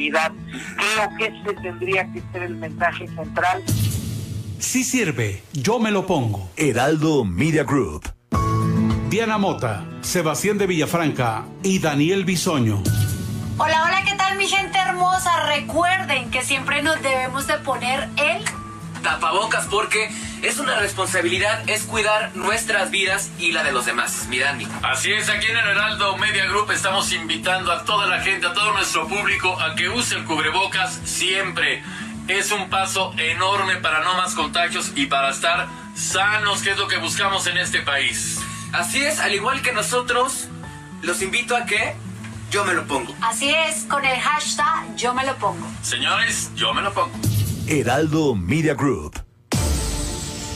unidad. Creo que ese tendría que ser el mensaje central. Sí sirve, yo me lo pongo. Heraldo Media Group. Diana Mota, Sebastián de Villafranca y Daniel Bisoño. Hola, hola, ¿qué tal mi gente hermosa? Recuerden que siempre nos debemos de poner el tapabocas porque es una responsabilidad, es cuidar nuestras vidas y la de los demás. Mira, Así es, aquí en el Heraldo Media Group estamos invitando a toda la gente, a todo nuestro público a que use el cubrebocas siempre. Es un paso enorme para no más contagios y para estar sanos, que es lo que buscamos en este país. Así es, al igual que nosotros, los invito a que yo me lo pongo. Así es, con el hashtag yo me lo pongo. Señores, yo me lo pongo. Heraldo Media Group.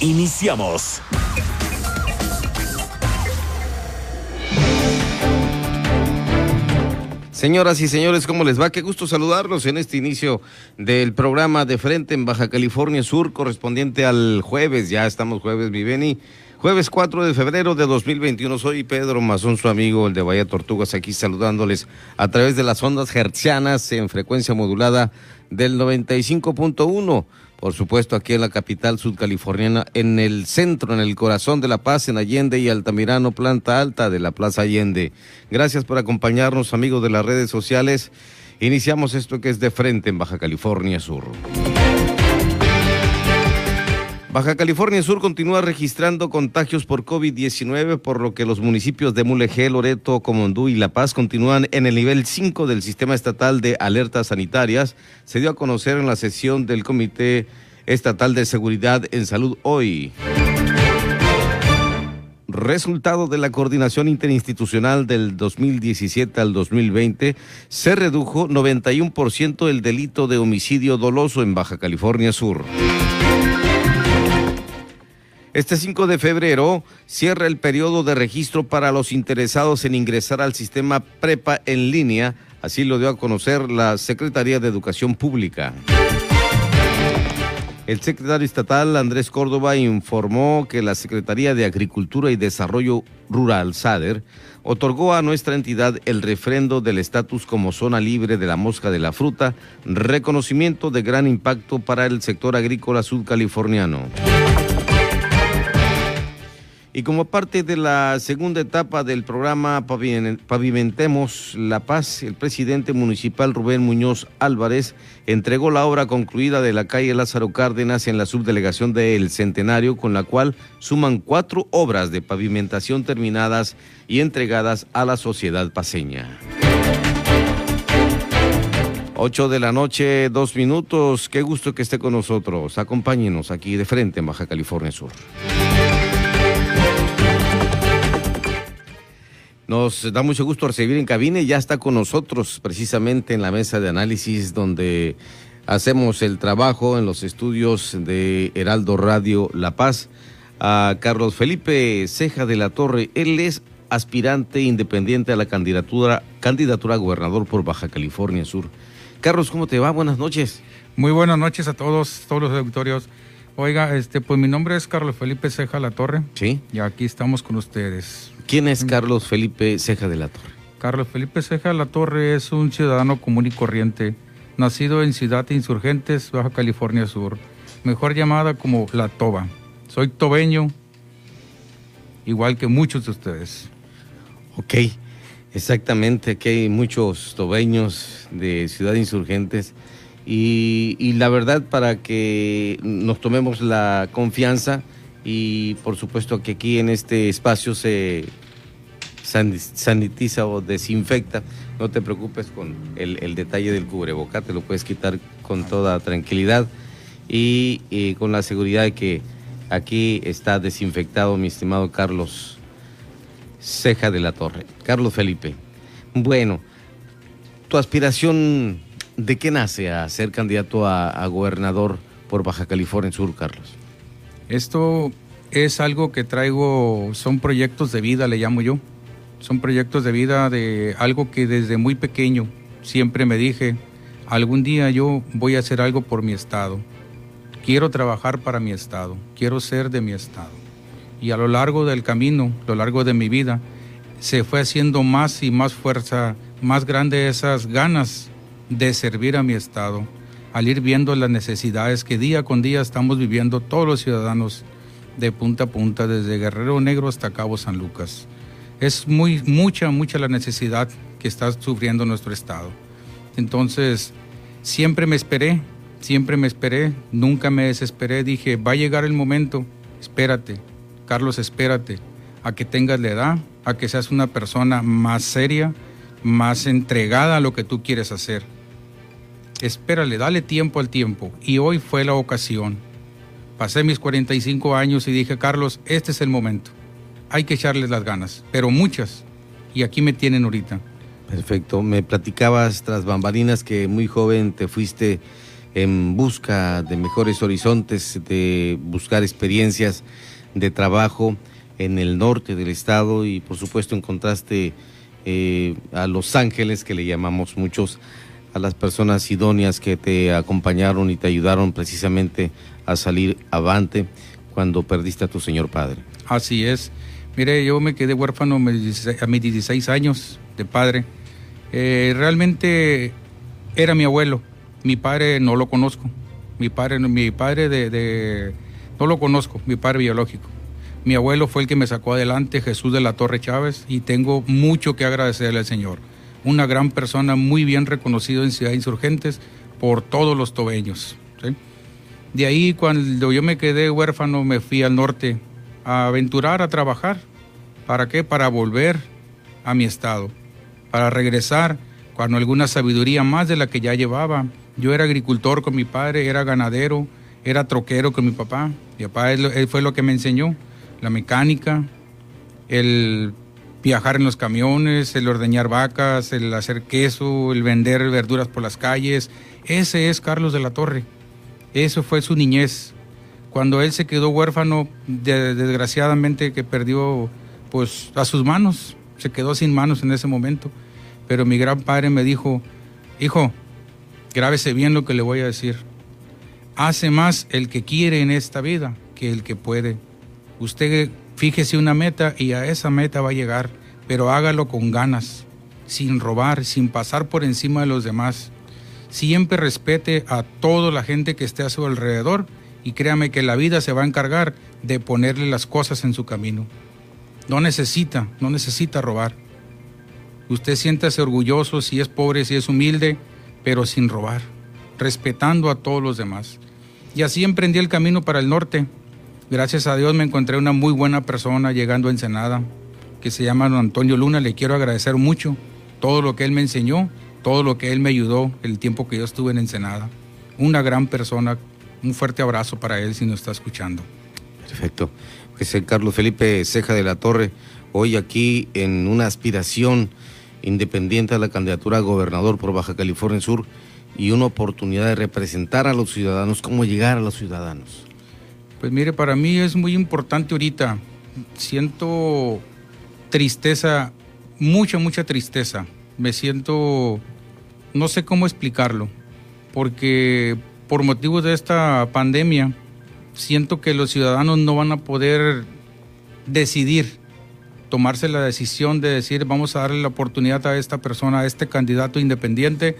Iniciamos. Señoras y señores, ¿cómo les va? Qué gusto saludarlos en este inicio del programa de frente en Baja California Sur, correspondiente al jueves. Ya estamos jueves, mi Beni. Jueves 4 de febrero de 2021. Soy Pedro Mazón, su amigo, el de Bahía Tortugas, aquí saludándoles a través de las ondas hertzianas en frecuencia modulada del 95.1. Por supuesto, aquí en la capital sudcaliforniana, en el centro, en el corazón de La Paz, en Allende y Altamirano, planta alta de la Plaza Allende. Gracias por acompañarnos, amigos de las redes sociales. Iniciamos esto que es de frente en Baja California Sur. Baja California Sur continúa registrando contagios por COVID-19, por lo que los municipios de Mulegé, Loreto, Comondú y La Paz continúan en el nivel 5 del sistema estatal de alertas sanitarias. Se dio a conocer en la sesión del Comité Estatal de Seguridad en Salud hoy. Resultado de la coordinación interinstitucional del 2017 al 2020, se redujo 91% el delito de homicidio doloso en Baja California Sur. Este 5 de febrero cierra el periodo de registro para los interesados en ingresar al sistema PREPA en línea, así lo dio a conocer la Secretaría de Educación Pública. El secretario estatal Andrés Córdoba informó que la Secretaría de Agricultura y Desarrollo Rural, SADER, otorgó a nuestra entidad el refrendo del estatus como zona libre de la mosca de la fruta, reconocimiento de gran impacto para el sector agrícola sudcaliforniano. Y como parte de la segunda etapa del programa Pavimentemos la Paz, el presidente municipal Rubén Muñoz Álvarez entregó la obra concluida de la calle Lázaro Cárdenas en la subdelegación de El Centenario, con la cual suman cuatro obras de pavimentación terminadas y entregadas a la sociedad paseña. Ocho de la noche, dos minutos. Qué gusto que esté con nosotros. Acompáñenos aquí de frente en Baja California Sur. Nos da mucho gusto recibir en cabina y ya está con nosotros precisamente en la mesa de análisis donde hacemos el trabajo en los estudios de Heraldo Radio La Paz a Carlos Felipe Ceja de la Torre. Él es aspirante independiente a la candidatura, candidatura a gobernador por Baja California Sur. Carlos, ¿cómo te va? Buenas noches. Muy buenas noches a todos, todos los auditorios. Oiga, este, pues mi nombre es Carlos Felipe Ceja La Torre. Sí. Y aquí estamos con ustedes. ¿Quién es Carlos Felipe Ceja de la Torre? Carlos Felipe Ceja de la Torre es un ciudadano común y corriente, nacido en Ciudad Insurgentes, Baja California Sur, mejor llamada como La Toba. Soy tobeño, igual que muchos de ustedes. Ok, exactamente, aquí hay muchos tobeños de Ciudad Insurgentes y, la verdad para que nos tomemos la confianza, y por supuesto que aquí en este espacio se sanitiza o desinfecta. No te preocupes con el, detalle del cubreboca, te lo puedes quitar con toda tranquilidad y, con la seguridad de que aquí está desinfectado mi estimado Carlos Ceja de la Torre. Carlos Felipe. Bueno, tu aspiración ¿De qué nace a ser candidato a, a gobernador por Baja California Sur, Carlos? Esto es algo que traigo, son proyectos de vida, le llamo yo. Son proyectos de vida de algo que desde muy pequeño siempre me dije, algún día yo voy a hacer algo por mi estado. Quiero trabajar para mi estado, quiero ser de mi estado. Y a lo largo del camino, a lo largo de mi vida, se fue haciendo más y más fuerza, más grande esas ganas de servir a mi estado, al ir viendo las necesidades que día con día estamos viviendo todos los ciudadanos de punta a punta, desde Guerrero Negro hasta Cabo San Lucas. Es muy, mucha, mucha la necesidad que está sufriendo nuestro estado. Entonces, siempre me esperé, siempre me esperé, nunca me desesperé, dije, va a llegar el momento, espérate, Carlos, espérate, a que tengas la edad, a que seas una persona más seria, más entregada a lo que tú quieres hacer. Espérale, dale tiempo al tiempo. Y hoy fue la ocasión. Pasé mis 45 años y dije, Carlos, este es el momento. Hay que echarles las ganas, pero muchas. Y aquí me tienen ahorita. Perfecto. Me platicabas tras bambalinas que muy joven te fuiste en busca de mejores horizontes, de buscar experiencias de trabajo en el norte del estado y por supuesto encontraste eh, a Los Ángeles, que le llamamos muchos, a las personas idóneas que te acompañaron y te ayudaron precisamente a salir avante cuando perdiste a tu señor padre. Así es. Mire, yo me quedé huérfano a mis 16 años de padre. Eh, realmente era mi abuelo. Mi padre no lo conozco. Mi padre, mi padre de, no lo conozco, mi padre biológico. Mi abuelo fue el que me sacó adelante, Jesús de la Torre Chávez, y tengo mucho que agradecerle al Señor. Una gran persona, muy bien reconocido en Ciudad Insurgentes por todos los tobeños. De ahí, cuando yo me quedé huérfano, me fui al norte a aventurar, a trabajar. ¿Para qué? Para volver a mi estado, para regresar con alguna sabiduría más de la que ya llevaba. Yo era agricultor con mi padre, era ganadero, era troquero con mi papá. Mi papá fue lo que me enseñó la mecánica, el viajar en los camiones, el ordeñar vacas, el hacer queso, el vender verduras por las calles. Ese es Carlos de la Torre. Eso fue su niñez. Cuando él se quedó huérfano, desgraciadamente que perdió pues a sus manos, se quedó sin manos en ese momento. Pero mi gran padre me dijo, hijo, grábese bien lo que le voy a decir. Hace más el que quiere en esta vida que el que puede. Usted fíjese una meta y a esa meta va a llegar, pero hágalo con ganas, sin robar, sin pasar por encima de los demás. Siempre respete a toda la gente que esté a su alrededor y créame que la vida se va a encargar de ponerle las cosas en su camino. No necesita, no necesita robar. Usted siéntase orgulloso si es pobre, si es humilde, pero sin robar, respetando a todos los demás. Y así emprendí el camino para el norte, Gracias a Dios me encontré una muy buena persona llegando a Ensenada, que se llama Antonio Luna. Le quiero agradecer mucho todo lo que él me enseñó, todo lo que él me ayudó el tiempo que yo estuve en Ensenada. Una gran persona. Un fuerte abrazo para él si nos está escuchando. Perfecto. Pues el Carlos Felipe Ceja de la Torre, hoy aquí en una aspiración independiente a la candidatura a gobernador por Baja California Sur y una oportunidad de representar a los ciudadanos, cómo llegar a los ciudadanos. Pues mire, para mí es muy importante ahorita. Siento tristeza, mucha, mucha tristeza. Me siento, no sé cómo explicarlo, porque por motivos de esta pandemia, siento que los ciudadanos no van a poder decidir, tomarse la decisión de decir vamos a darle la oportunidad a esta persona, a este candidato independiente,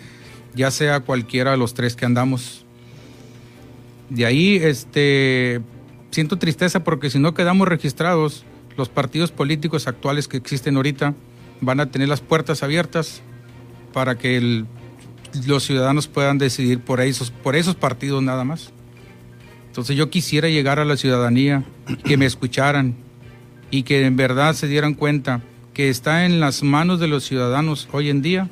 ya sea cualquiera de los tres que andamos de ahí, este, siento tristeza porque si no quedamos registrados, los partidos políticos actuales que existen ahorita van a tener las puertas abiertas para que los ciudadanos puedan decidir por esos, por esos partidos nada más. Entonces yo quisiera llegar a la ciudadanía, que me escucharan y que en verdad se dieran cuenta que está en las manos de los ciudadanos hoy en día.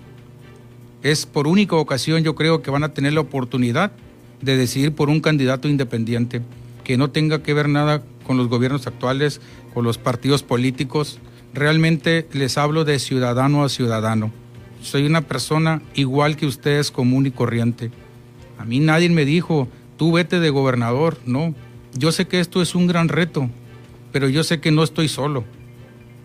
Es por única ocasión yo creo que van a tener la oportunidad de decidir por un candidato independiente que no tenga que ver nada con los gobiernos actuales, con los partidos políticos. Realmente les hablo de ciudadano a ciudadano. soy una persona igual que ustedes, común y corriente. A mí nadie me dijo, tú vete de gobernador, no. Yo sé que esto es un gran reto, pero yo sé que no estoy solo.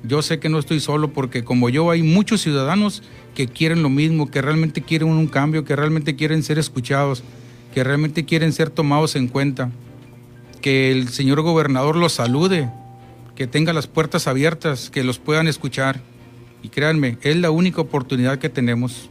Yo sé que no estoy solo porque como yo hay muchos ciudadanos que quieren lo mismo, que realmente quieren un cambio, que realmente quieren ser escuchados, que realmente quieren ser tomados en cuenta. Que el señor gobernador los salude, que tenga las puertas abiertas, que los puedan escuchar. Y créanme, es la única oportunidad que tenemos.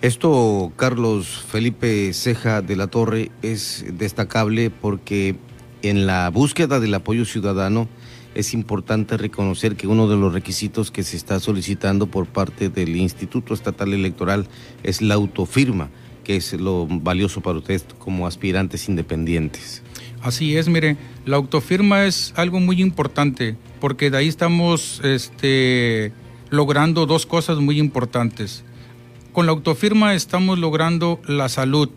Esto, Carlos Felipe Ceja de la Torre, es destacable porque en la búsqueda del apoyo ciudadano es importante reconocer que uno de los requisitos que se está solicitando por parte del Instituto Estatal Electoral es la autofirma, que es lo valioso para ustedes como aspirantes independientes. Así es, mire, la autofirma es algo muy importante porque de ahí estamos este, logrando dos cosas muy importantes. Con la autofirma estamos logrando la salud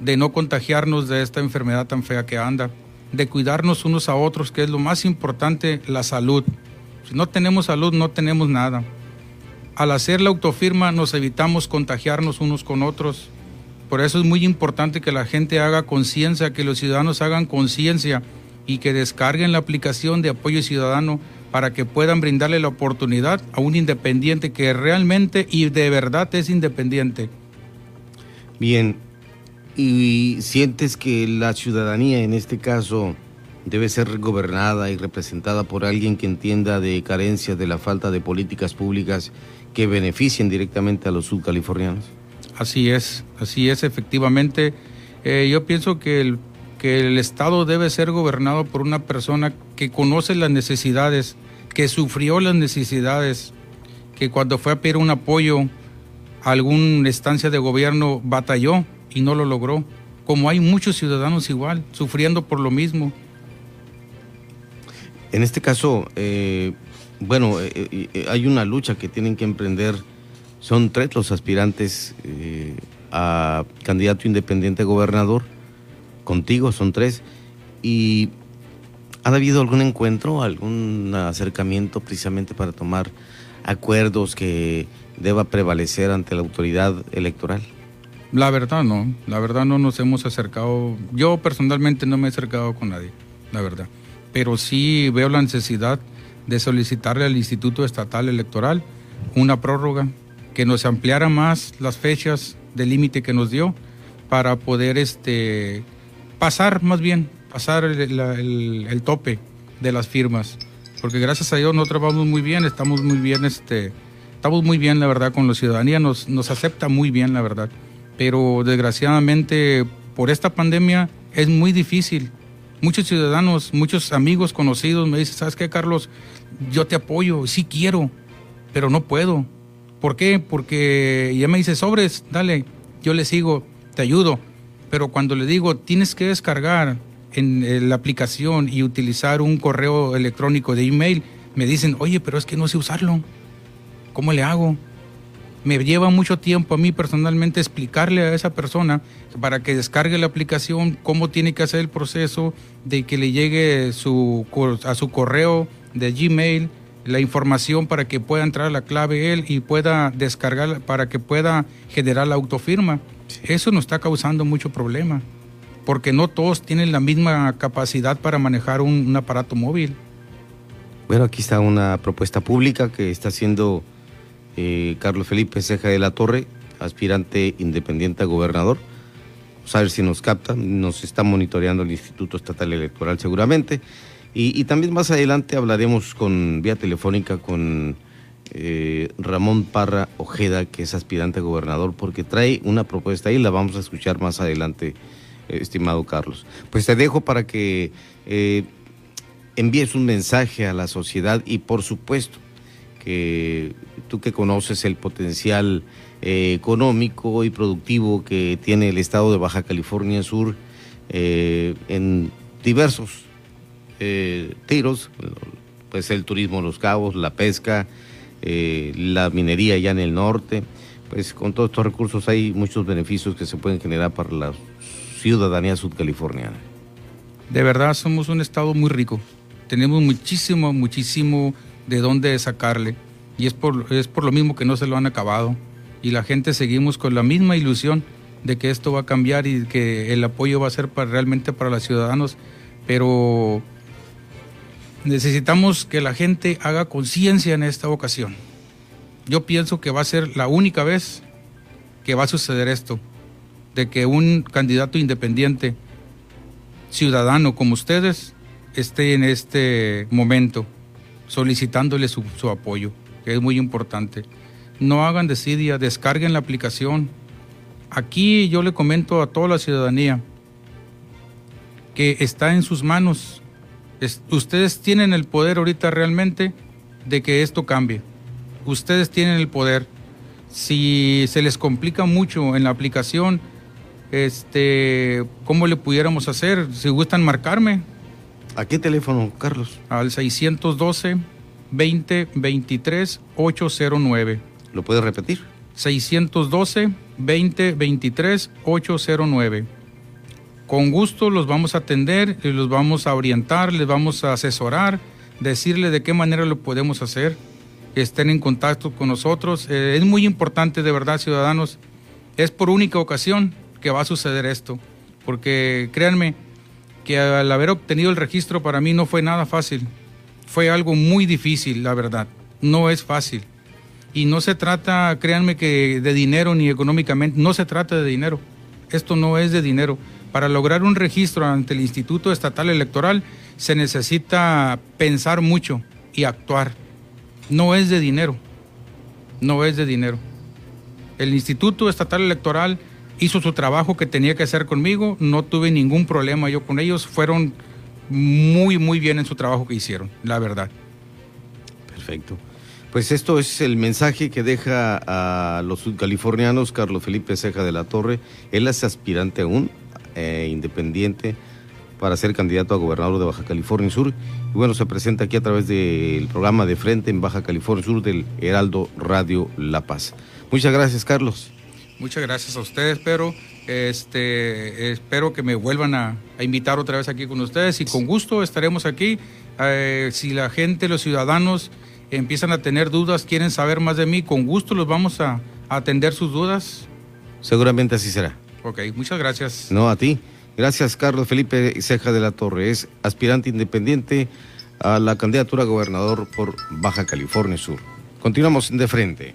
de no contagiarnos de esta enfermedad tan fea que anda, de cuidarnos unos a otros, que es lo más importante, la salud. Si no tenemos salud, no tenemos nada. Al hacer la autofirma nos evitamos contagiarnos unos con otros. Por eso es muy importante que la gente haga conciencia, que los ciudadanos hagan conciencia y que descarguen la aplicación de apoyo ciudadano para que puedan brindarle la oportunidad a un independiente que realmente y de verdad es independiente. Bien, ¿y sientes que la ciudadanía en este caso debe ser gobernada y representada por alguien que entienda de carencias de la falta de políticas públicas que beneficien directamente a los subcalifornianos? Así es, así es, efectivamente. Eh, yo pienso que el que el Estado debe ser gobernado por una persona que conoce las necesidades, que sufrió las necesidades, que cuando fue a pedir un apoyo a alguna estancia de gobierno batalló y no lo logró. Como hay muchos ciudadanos igual, sufriendo por lo mismo. En este caso, eh, bueno, eh, hay una lucha que tienen que emprender. Son tres los aspirantes a candidato independiente a gobernador. Contigo, son tres. ¿Y ha habido algún encuentro, algún acercamiento precisamente para tomar acuerdos que deba prevalecer ante la autoridad electoral? La verdad no, la verdad no nos hemos acercado, yo personalmente no me he acercado con nadie, la verdad, pero sí veo la necesidad de solicitarle al Instituto Estatal Electoral una prórroga que nos ampliara más las fechas de límite que nos dio para poder este pasar más bien, pasar el, tope de las firmas. Porque gracias a Dios nosotros vamos muy bien, estamos muy bien, este, estamos muy bien, la verdad, con la ciudadanía, nos, nos acepta muy bien, la verdad. Pero desgraciadamente por esta pandemia es muy difícil. Muchos ciudadanos, muchos amigos conocidos me dicen, ¿sabes qué, Carlos? Yo te apoyo, sí quiero, pero no puedo. ¿Por qué? Porque ya me dice, sobres, dale, yo le sigo, te ayudo pero cuando le digo tienes que descargar en eh, la aplicación y utilizar un correo electrónico de email, me dicen, oye, pero es que no sé usarlo. ¿Cómo le hago? Me lleva mucho tiempo a mí personalmente explicarle a esa persona para que descargue la aplicación, cómo tiene que hacer el proceso de que le llegue su, a su correo de Gmail la información para que pueda entrar la clave él y pueda descargar, para que pueda generar la autofirma. Eso nos está causando mucho problema, porque no todos tienen la misma capacidad para manejar un, aparato móvil. Bueno, aquí está una propuesta pública que está haciendo eh, Carlos Felipe Ceja de la Torre, aspirante independiente a gobernador. Vamos a ver si nos capta, nos está monitoreando el Instituto Estatal Electoral seguramente. Y, y también más adelante hablaremos con vía telefónica con eh, Ramón Parra Ojeda, que es aspirante a gobernador, porque trae una propuesta y la vamos a escuchar más adelante, eh, estimado Carlos. Pues te dejo para que eh, envíes un mensaje a la sociedad y por supuesto que tú que conoces el potencial económico y productivo que tiene el estado de Baja California Sur en diversos tiros, pues el turismo Los Cabos, la pesca, eh, la minería ya en el norte. Pues con todos estos recursos hay muchos beneficios que se pueden generar para la ciudadanía sudcaliforniana. De verdad somos un estado muy rico. Tenemos muchísimo, muchísimo de dónde sacarle. Y es por, es por lo mismo que no se lo han acabado. Y la gente seguimos con la misma ilusión de que esto va a cambiar y que el apoyo va a ser realmente para los ciudadanos. Pero necesitamos que la gente haga conciencia en esta ocasión. Yo pienso que va a ser la única vez que va a suceder esto, de que un candidato independiente, ciudadano como ustedes, esté en este momento solicitándole su, su apoyo, que es muy importante. No hagan desidia, descarguen la aplicación. Aquí yo le comento a toda la ciudadanía que está en sus manos ustedes tienen el poder ahorita realmente de que esto cambie. Ustedes tienen el poder. Si se les complica mucho en la aplicación, este, ¿cómo le pudiéramos hacer? Si gustan marcarme. ¿A qué teléfono, Carlos? Al 612 20 23 809. ¿Lo puede repetir? 612 20 23 809 con gusto los vamos a atender, los vamos a orientar, les vamos a asesorar, decirle de qué manera lo podemos hacer, estén en contacto con nosotros. Eh, es muy importante, de verdad, ciudadanos, es por única ocasión que va a suceder esto, porque créanme que al haber obtenido el registro para mí no fue nada fácil, fue algo muy difícil, la verdad, no es fácil. Y no se trata, créanme que de dinero ni económicamente, no se trata de dinero, esto no es de dinero para lograr un registro ante el Instituto Estatal Electoral se necesita pensar mucho y actuar. No es de dinero, no es de dinero. El Instituto Estatal Electoral hizo su trabajo que tenía que hacer conmigo, no tuve ningún problema yo con ellos, fueron muy, muy bien en su trabajo que hicieron, la verdad. Perfecto. Pues esto es el mensaje que deja a los californianos Carlos Felipe Ceja de la Torre. Él es aspirante aún eh, independiente para ser candidato a gobernador de Baja California Sur. Y bueno, se presenta aquí a través del programa de frente en Baja California Sur del Heraldo Radio La Paz. Muchas gracias, Carlos. Muchas gracias a ustedes, pero este, espero que me vuelvan a, invitar otra vez aquí con ustedes y con gusto estaremos aquí. Eh, si la gente, los ciudadanos empiezan a tener dudas, quieren saber más de mí, con gusto los vamos a atender sus dudas. Seguramente así será. Ok, muchas gracias. No, a ti. Gracias, Carlos Felipe Ceja de la Torre. Es aspirante independiente a la candidatura a gobernador por Baja California Sur. Continuamos de frente.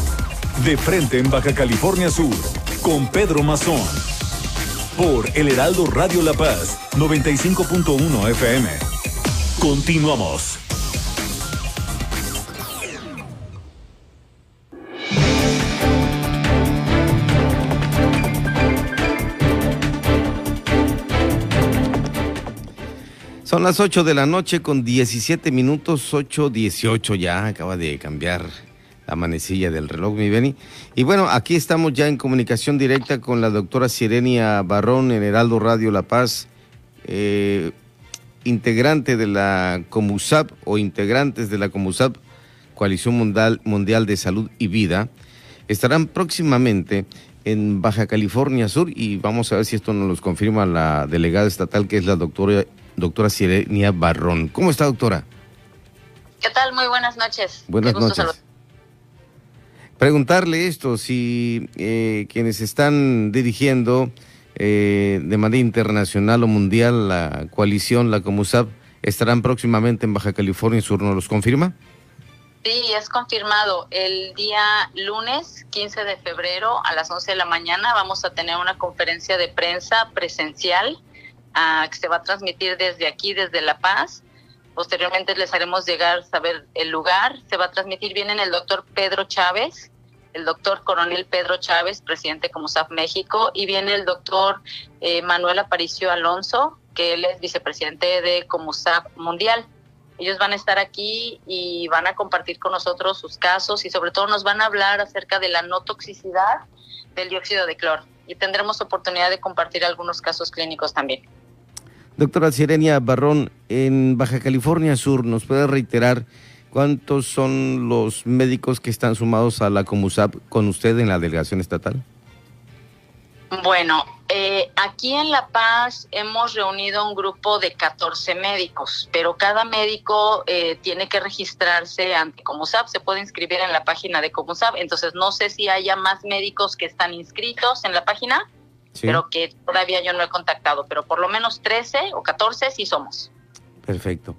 De frente en Baja California Sur. Con Pedro Mazón. Por El Heraldo Radio La Paz. 95.1 FM. Continuamos. Son las 8 de la noche con 17 minutos, 8.18 ya, acaba de cambiar la manecilla del reloj, mi Beni. Y bueno, aquí estamos ya en comunicación directa con la doctora Sirenia Barrón en Heraldo Radio La Paz, eh, integrante de la COMUSAP o integrantes de la COMUSAP, Coalición Mundial, Mundial de Salud y Vida, estarán próximamente en Baja California Sur y vamos a ver si esto nos lo confirma la delegada estatal que es la doctora doctora Sirenia Barrón. ¿Cómo está, doctora? ¿Qué tal? Muy buenas noches. Buenas noches. Preguntarle esto, si eh, quienes están dirigiendo eh, de manera internacional o mundial la coalición, la COMUSAP, estarán próximamente en Baja California Sur, ¿nos los confirma? Sí, es confirmado. El día lunes 15 de febrero a las 11 de la mañana vamos a tener una conferencia de prensa presencial que se va a transmitir desde aquí, desde La Paz. Posteriormente les haremos llegar saber el lugar. Se va a transmitir, viene el doctor Pedro Chávez, el doctor Coronel Pedro Chávez, presidente de Comusaf México, y viene el doctor eh, Manuel Aparicio Alonso, que él es vicepresidente de Comusaf Mundial. Ellos van a estar aquí y van a compartir con nosotros sus casos y sobre todo nos van a hablar acerca de la no toxicidad del dióxido de cloro y tendremos oportunidad de compartir algunos casos clínicos también. Doctora Sirenia Barrón, en Baja California Sur, ¿nos puede reiterar cuántos son los médicos que están sumados a la Comusap con usted en la delegación estatal? Bueno, eh, aquí en La Paz hemos reunido un grupo de 14 médicos, pero cada médico eh, tiene que registrarse ante Comusap, se puede inscribir en la página de Comusap, entonces no sé si haya más médicos que están inscritos en la página, pero que todavía yo no he contactado, pero por lo menos 13 o 14 sí somos. Perfecto.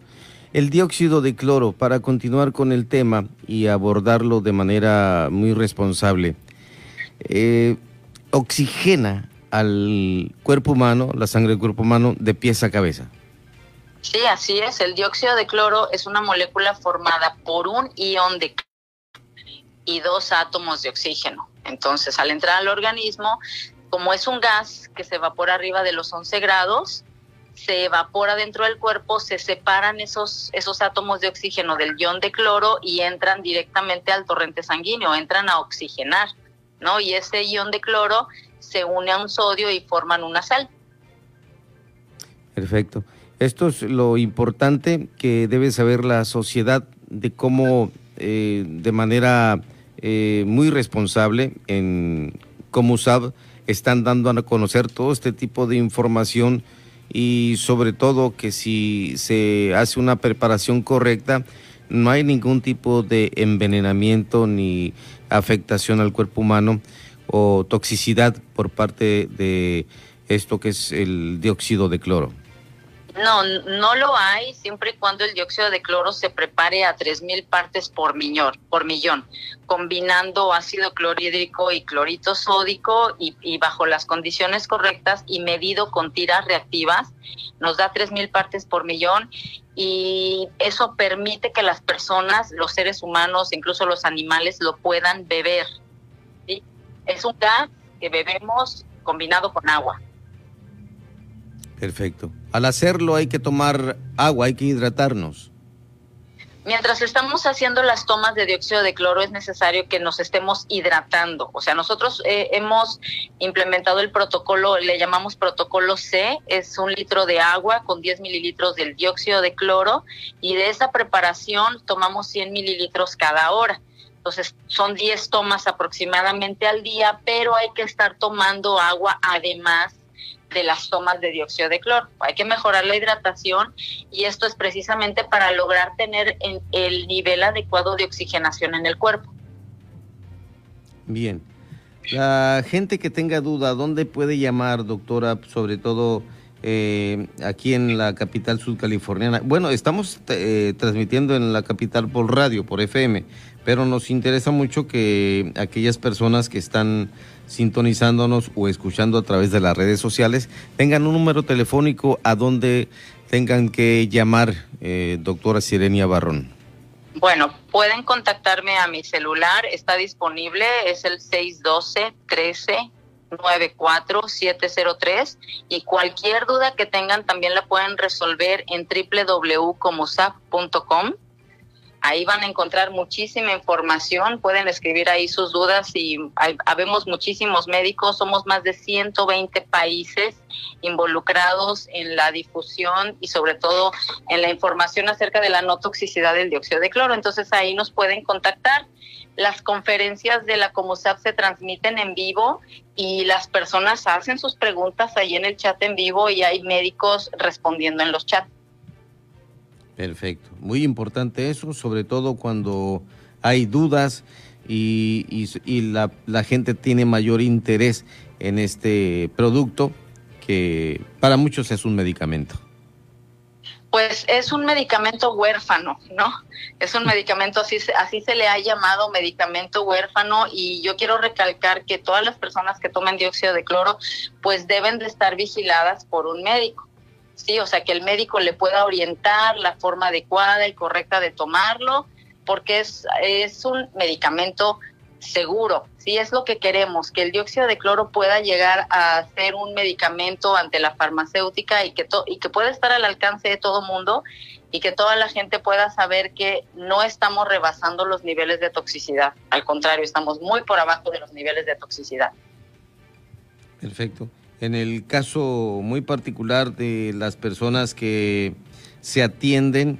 El dióxido de cloro, para continuar con el tema y abordarlo de manera muy responsable, eh, oxigena al cuerpo humano, la sangre del cuerpo humano, de pies a cabeza. Sí, así es. El dióxido de cloro es una molécula formada por un ion de y dos átomos de oxígeno. Entonces, al entrar al organismo, como es un gas que se evapora arriba de los 11 grados, se evapora dentro del cuerpo, se separan esos, esos átomos de oxígeno del ion de cloro y entran directamente al torrente sanguíneo, entran a oxigenar. ¿no? Y ese ion de cloro se une a un sodio y forman una sal. Perfecto. Esto es lo importante que debe saber la sociedad de cómo eh, de manera eh, muy responsable en ComuSab están dando a conocer todo este tipo de información y sobre todo que si se hace una preparación correcta, no hay ningún tipo de envenenamiento ni afectación al cuerpo humano o toxicidad por parte de esto que es el dióxido de cloro. No, no lo hay siempre y cuando el dióxido de cloro se prepare a 3.000 partes por millón, por millón, combinando ácido clorhídrico y clorito sódico y, bajo las condiciones correctas y medido con tiras reactivas, nos da 3.000 partes por millón y eso permite que las personas, los seres humanos, incluso los animales, lo puedan beber. Es un gas que bebemos combinado con agua. Perfecto. Al hacerlo hay que tomar agua, hay que hidratarnos. Mientras estamos haciendo las tomas de dióxido de cloro es necesario que nos estemos hidratando. O sea, nosotros eh, hemos implementado el protocolo, le llamamos protocolo C, es un litro de agua con 10 mililitros del dióxido de cloro y de esa preparación tomamos 100 mililitros cada hora. Entonces son 10 tomas aproximadamente al día, pero hay que estar tomando agua además de las tomas de dióxido de cloro. Hay que mejorar la hidratación y esto es precisamente para lograr tener el nivel adecuado de oxigenación en el cuerpo. Bien. La gente que tenga duda, ¿dónde puede llamar, doctora? Sobre todo eh, aquí en la capital sudcaliforniana. Bueno, estamos eh, transmitiendo en la capital por radio, por FM, pero nos interesa mucho que aquellas personas que están sintonizándonos o escuchando a través de las redes sociales tengan un número telefónico a donde tengan que llamar, eh, doctora Sirenia Barrón. Bueno, pueden contactarme a mi celular, está disponible, es el 612 13 94703 y cualquier duda que tengan también la pueden resolver en www.comosap.com Ahí van a encontrar muchísima información, pueden escribir ahí sus dudas y habemos muchísimos médicos, somos más de 120 países involucrados en la difusión y sobre todo en la información acerca de la no toxicidad del dióxido de cloro. Entonces ahí nos pueden contactar. Las conferencias de la COMUSAP se transmiten en vivo y las personas hacen sus preguntas ahí en el chat en vivo y hay médicos respondiendo en los chats. Perfecto. Muy importante eso, sobre todo cuando hay dudas y, la, la, gente tiene mayor interés en este producto que para muchos es un medicamento. Pues es un medicamento huérfano, ¿no? Es un medicamento, así, así se le ha llamado medicamento huérfano y yo quiero recalcar que todas las personas que tomen dióxido de cloro pues deben de estar vigiladas por un médico ¿sí? O sea, que el médico le pueda orientar la forma adecuada y correcta de tomarlo, porque es, es un medicamento seguro. Si es lo que queremos, que el dióxido de cloro pueda llegar a ser un medicamento ante la farmacéutica y que, y que pueda estar al alcance de todo mundo y que toda la gente pueda saber que no estamos rebasando los niveles de toxicidad. Al contrario, estamos muy por abajo de los niveles de toxicidad. Perfecto. En el caso muy particular de las personas que se atienden,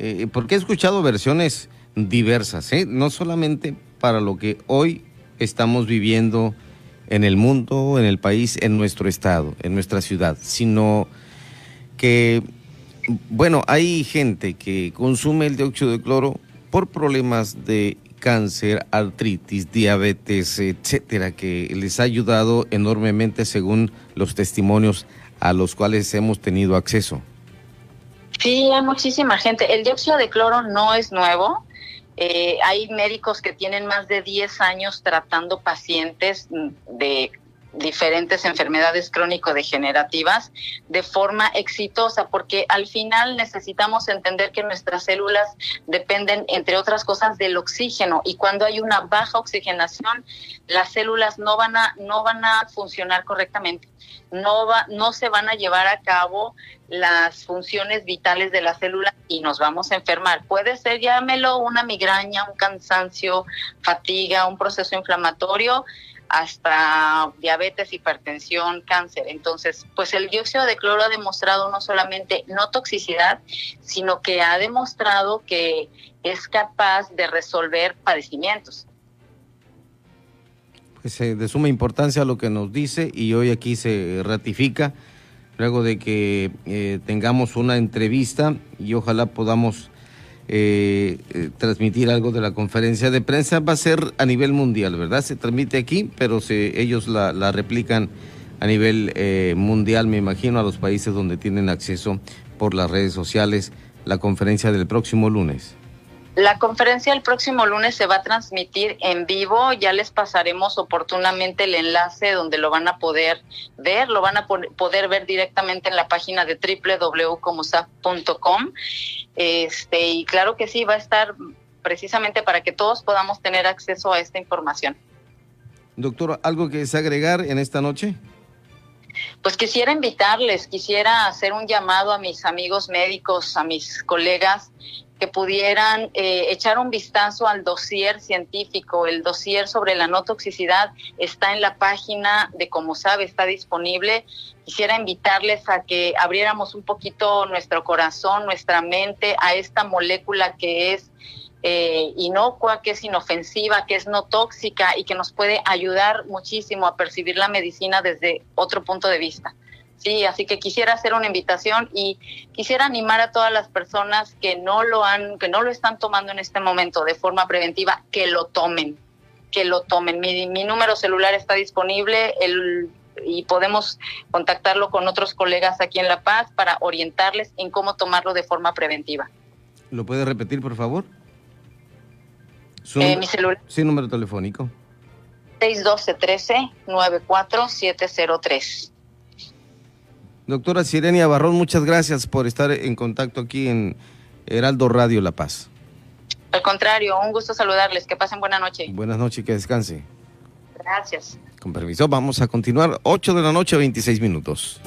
eh, porque he escuchado versiones diversas, ¿eh? no solamente para lo que hoy estamos viviendo en el mundo, en el país, en nuestro estado, en nuestra ciudad, sino que, bueno, hay gente que consume el dióxido de cloro por problemas de cáncer, artritis, diabetes, etcétera, que les ha ayudado enormemente según los testimonios a los cuales hemos tenido acceso. Sí, hay muchísima gente. El dióxido de cloro no es nuevo. Eh, hay médicos que tienen más de 10 años tratando pacientes de diferentes enfermedades crónico-degenerativas de forma exitosa, porque al final necesitamos entender que nuestras células dependen, entre otras cosas, del oxígeno y cuando hay una baja oxigenación, las células no van a, no van a funcionar correctamente, no, va, no se van a llevar a cabo las funciones vitales de la célula y nos vamos a enfermar. Puede ser, llámelo, una migraña, un cansancio, fatiga, un proceso inflamatorio, hasta diabetes, hipertensión, cáncer. Entonces, pues el dióxido de cloro ha demostrado no solamente no toxicidad, sino que ha demostrado que es capaz de resolver padecimientos. Pues eh, de suma importancia lo que nos dice y hoy aquí se ratifica, luego de que eh, tengamos una entrevista y ojalá podamos eh, eh, transmitir algo de la conferencia de prensa. Va a ser a nivel mundial, ¿verdad? Se transmite aquí, pero se, ellos la, la replican a nivel eh, mundial, me imagino, a los países donde tienen acceso por las redes sociales, la conferencia del próximo lunes. La conferencia el próximo lunes se va a transmitir en vivo, ya les pasaremos oportunamente el enlace donde lo van a poder ver, lo van a poder ver directamente en la página de www.comosaf.com. Este, y claro que sí, va a estar precisamente para que todos podamos tener acceso a esta información. Doctor, ¿algo que desagregar en esta noche? Pues quisiera invitarles, quisiera hacer un llamado a mis amigos médicos, a mis colegas que pudieran eh, echar un vistazo al dossier científico. El dossier sobre la no toxicidad está en la página de Como Sabe, está disponible. Quisiera invitarles a que abriéramos un poquito nuestro corazón, nuestra mente a esta molécula que es eh, inocua, que es inofensiva, que es no tóxica y que nos puede ayudar muchísimo a percibir la medicina desde otro punto de vista. Sí, así que quisiera hacer una invitación y quisiera animar a todas las personas que no lo han, que no lo están tomando en este momento de forma preventiva, que lo tomen, que lo tomen. Mi, mi número celular está disponible el, y podemos contactarlo con otros colegas aquí en La Paz para orientarles en cómo tomarlo de forma preventiva. ¿Lo puede repetir, por favor? Eh, mi celular. Sí, número telefónico. 612-13-94703. Doctora Sirenia Barrón, muchas gracias por estar en contacto aquí en Heraldo Radio La Paz. Al contrario, un gusto saludarles. Que pasen buena noche. Buenas noches, que descanse. Gracias. Con permiso, vamos a continuar. 8 de la noche, 26 minutos.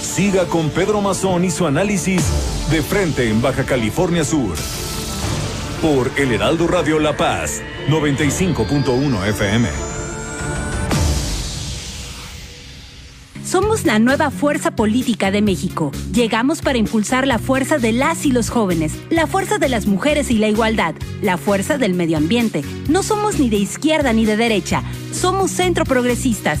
Siga con Pedro Mazón y su análisis de frente en Baja California Sur. Por El Heraldo Radio La Paz, 95.1 FM. Somos la nueva fuerza política de México. Llegamos para impulsar la fuerza de las y los jóvenes, la fuerza de las mujeres y la igualdad, la fuerza del medio ambiente. No somos ni de izquierda ni de derecha, somos centro progresistas.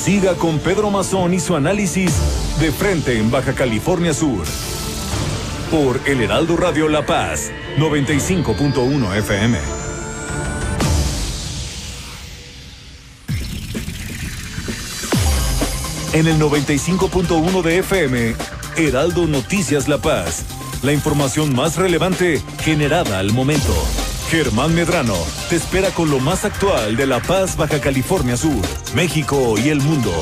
Siga con Pedro Mazón y su análisis de frente en Baja California Sur. Por El Heraldo Radio La Paz, 95.1 FM. En el 95.1 de FM, Heraldo Noticias La Paz. La información más relevante generada al momento. Germán Medrano te espera con lo más actual de La Paz, Baja California Sur, México y el mundo.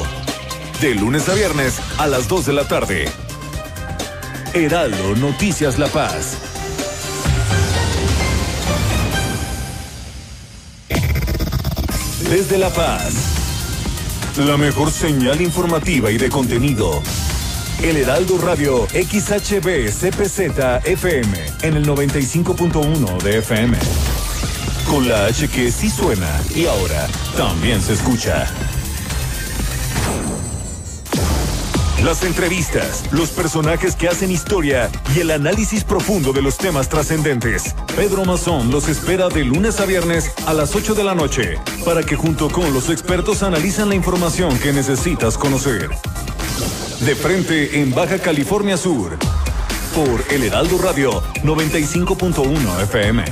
De lunes a viernes a las 2 de la tarde. Heraldo Noticias La Paz. Desde La Paz. La mejor señal informativa y de contenido. El Heraldo Radio XHB CPZ FM en el 95.1 de FM. Con la H que sí suena y ahora también se escucha. Las entrevistas, los personajes que hacen historia y el análisis profundo de los temas trascendentes. Pedro Mazón los espera de lunes a viernes a las 8 de la noche para que junto con los expertos analizan la información que necesitas conocer. De frente en Baja California Sur. Por El Heraldo Radio 95.1 FM.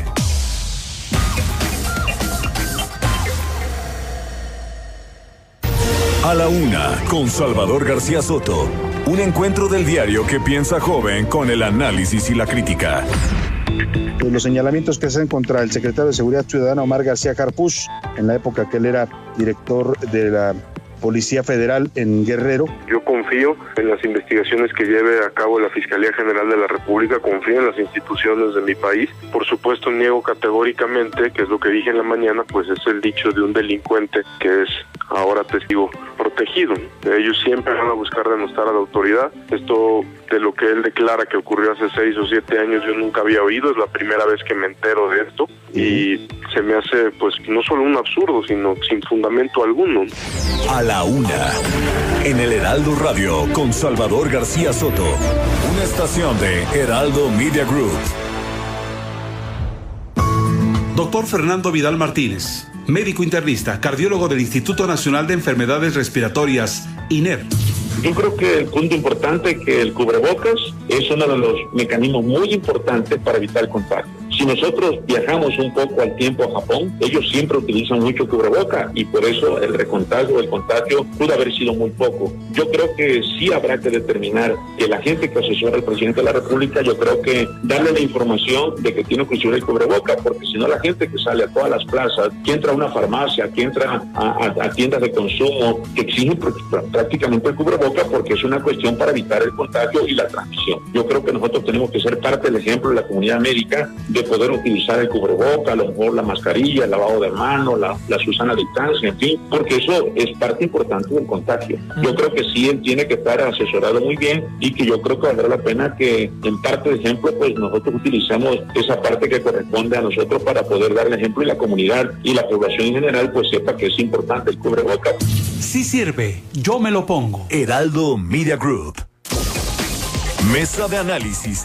A la una, con Salvador García Soto. Un encuentro del diario que piensa joven con el análisis y la crítica. Los señalamientos que se hacen contra el secretario de Seguridad Ciudadana Omar García Carpush, en la época que él era director de la Policía Federal en Guerrero. Yo confío en las investigaciones que lleve a cabo la Fiscalía General de la República, confío en las instituciones de mi país. Por supuesto, niego categóricamente, que es lo que dije en la mañana, pues es el dicho de un delincuente que es ahora testigo protegido. Ellos siempre van a buscar denostar a la autoridad. Esto de lo que él declara que ocurrió hace seis o siete años yo nunca había oído, es la primera vez que me entero de esto y se me hace pues no solo un absurdo, sino sin fundamento alguno. A la una, en el Heraldo Radio con Salvador García Soto, una estación de Heraldo Media Group. Doctor Fernando Vidal Martínez, médico internista, cardiólogo del Instituto Nacional de Enfermedades Respiratorias, INER. Yo creo que el punto importante es que el cubrebocas es uno de los mecanismos muy importantes para evitar el contagio. Nosotros viajamos un poco al tiempo a Japón, ellos siempre utilizan mucho cubreboca y por eso el recontagio, el contagio pudo haber sido muy poco. Yo creo que sí habrá que determinar que la gente que asesora al presidente de la República, yo creo que darle la información de que tiene que usar el cubreboca, porque si no la gente que sale a todas las plazas, que entra a una farmacia, que entra a, a tiendas de consumo, que exigen prácticamente el cubreboca porque es una cuestión para evitar el contagio y la transmisión. Yo creo que nosotros tenemos que ser parte del ejemplo de la comunidad médica de poder utilizar el cubreboca, a lo mejor la mascarilla, el lavado de manos, la, la Susana distancia, en fin, porque eso es parte importante del contagio. Yo creo que sí él tiene que estar asesorado muy bien y que yo creo que valdrá la pena que en parte de ejemplo pues nosotros utilizamos esa parte que corresponde a nosotros para poder dar el ejemplo y la comunidad y la población en general pues sepa que es importante el cubreboca. Sí sirve, yo me lo pongo. Heraldo Media Group. Mesa de análisis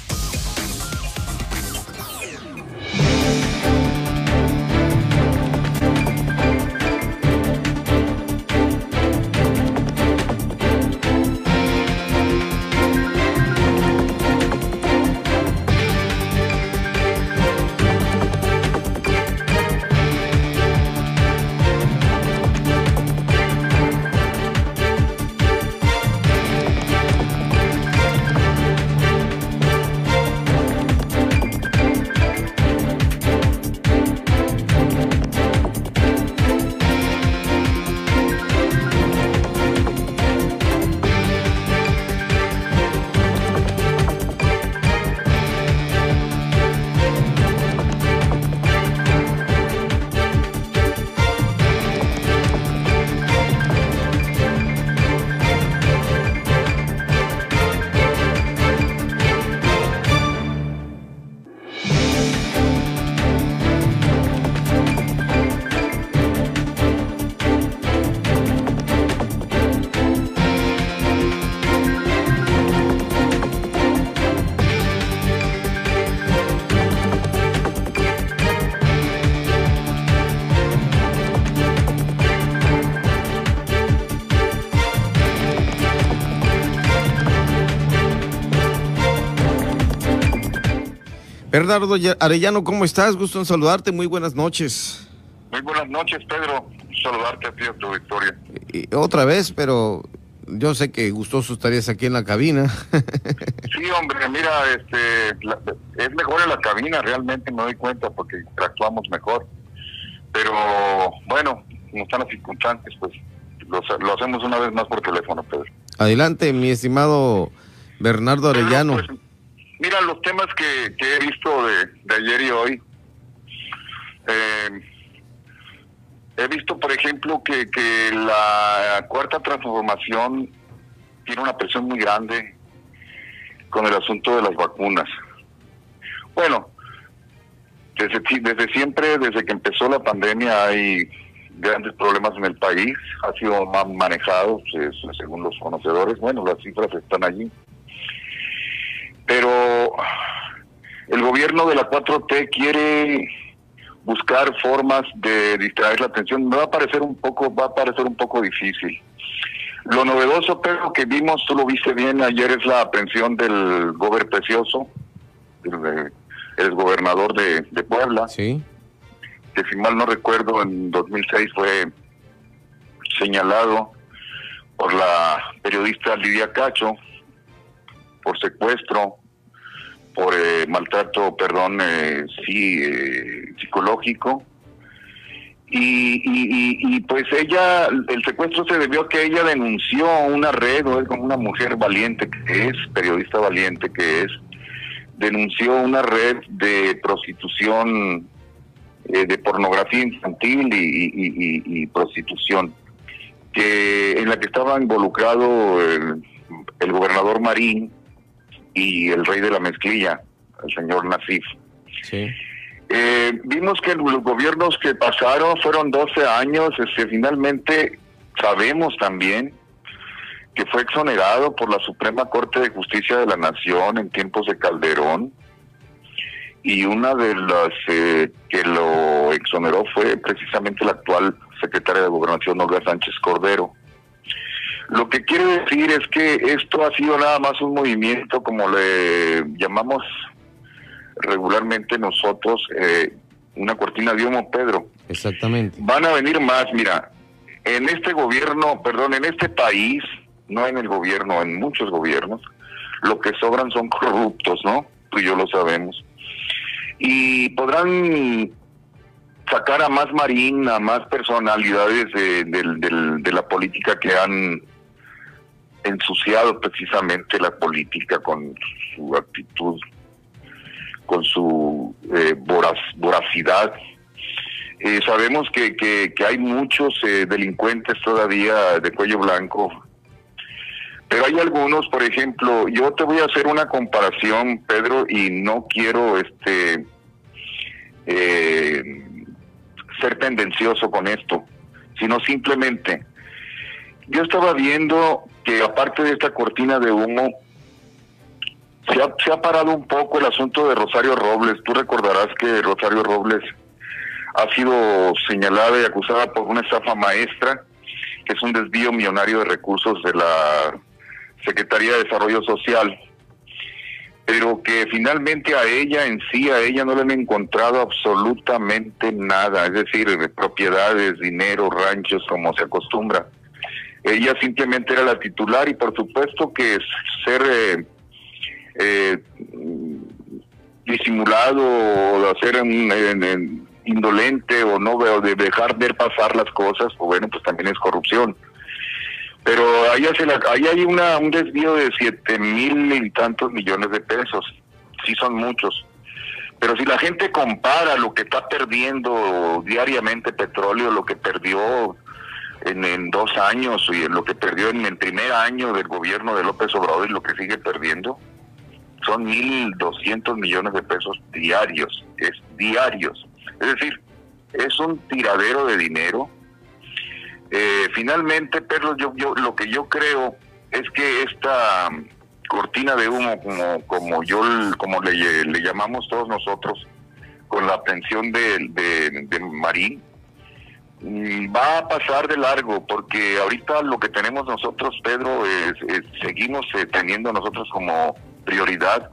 Bernardo Arellano, ¿cómo estás? Gusto en saludarte, muy buenas noches. Muy buenas noches, Pedro. Saludarte a ti, a tu victoria. Y otra vez, pero yo sé que gustoso estarías aquí en la cabina. sí, hombre, mira, este, es mejor en la cabina, realmente me doy cuenta porque interactuamos mejor. Pero bueno, como están las circunstancias, pues lo, hacemos una vez más por teléfono, Pedro. Adelante, mi estimado Bernardo Arellano. Pues, mira, los temas que, he visto de, ayer y hoy. Eh, he visto, por ejemplo, que, que la cuarta transformación tiene una presión muy grande con el asunto de las vacunas. Bueno, desde, desde siempre, desde que empezó la pandemia, hay grandes problemas en el país, ha sido más manejado, según los conocedores, bueno, las cifras están allí. Pero el gobierno de la 4T quiere buscar formas de distraer la atención. Me va a parecer un poco, va a parecer un poco difícil. Lo novedoso, pero que vimos, tú lo viste bien ayer, es la aprehensión del gober precioso, el, el gobernador de, de Puebla. Sí que si mal no recuerdo en 2006 fue señalado por la periodista Lidia Cacho por secuestro, por eh, maltrato, perdón, eh, sí, eh, psicológico. Y, y, pues ella, el secuestro se debió a que ella denunció una red, o es como una mujer valiente que es, periodista valiente que es, denunció una red de prostitución eh, de pornografía infantil y, prostitución, que en la que estaba involucrado el, gobernador Marín y el rey de la mezclilla, el señor Nasif. Eh, vimos que los gobiernos que pasaron fueron 12 años, este, finalmente sabemos también que fue exonerado por la Suprema Corte de Justicia de la Nación en tiempos de Calderón, y una de las eh, que lo exoneró fue precisamente la actual secretaria de Gobernación, Olga Sánchez Cordero. Lo que quiere decir es que esto ha sido nada más un movimiento, como le llamamos regularmente nosotros, eh, una cortina de humo, Pedro. Exactamente. Van a venir más, mira, en este gobierno, perdón, en este país, no en el gobierno, en muchos gobiernos, lo que sobran son corruptos, ¿no? Tú y yo lo sabemos y podrán sacar a más Marín, a más personalidades de, la política que han ensuciado precisamente la política con su actitud, con su eh, voracidad. Eh, sabemos que, que, hay muchos eh, delincuentes todavía de cuello blanco, pero hay algunos, por ejemplo, yo te voy a hacer una comparación, Pedro, y no quiero este eh, ser tendencioso con esto, sino simplemente, yo estaba viendo que aparte de esta cortina de humo, se ha, parado un poco el asunto de Rosario Robles. Tú recordarás que Rosario Robles ha sido señalada y acusada por una estafa maestra, que es un desvío millonario de recursos de la Secretaría de Desarrollo Social pero que finalmente a ella en sí, a ella no le han encontrado absolutamente nada, es decir, propiedades, dinero, ranchos, como se acostumbra. Ella simplemente era la titular y por supuesto que ser eh, eh, disimulado o hacer indolente o no o de dejar ver pasar las cosas, pues bueno, pues también es corrupción pero ahí, hace ahí hay una, un desvío de siete mil y tantos millones de pesos, sí son muchos. Pero si la gente compara lo que está perdiendo diariamente petróleo, lo que perdió en, en dos años y lo que perdió en el primer año del gobierno de López Obrador y lo que sigue perdiendo, son mil doscientos millones de pesos diarios, es diarios. Es decir, es un tiradero de dinero eh, finalmente, Pedro, yo, yo, lo que yo creo es que esta cortina de humo, como, como yo como le, le llamamos todos nosotros, con la atención de, de, Marín, mm, va a pasar de largo, porque ahorita lo que tenemos nosotros, Pedro, es, seguimos eh, teniendo nosotros como prioridad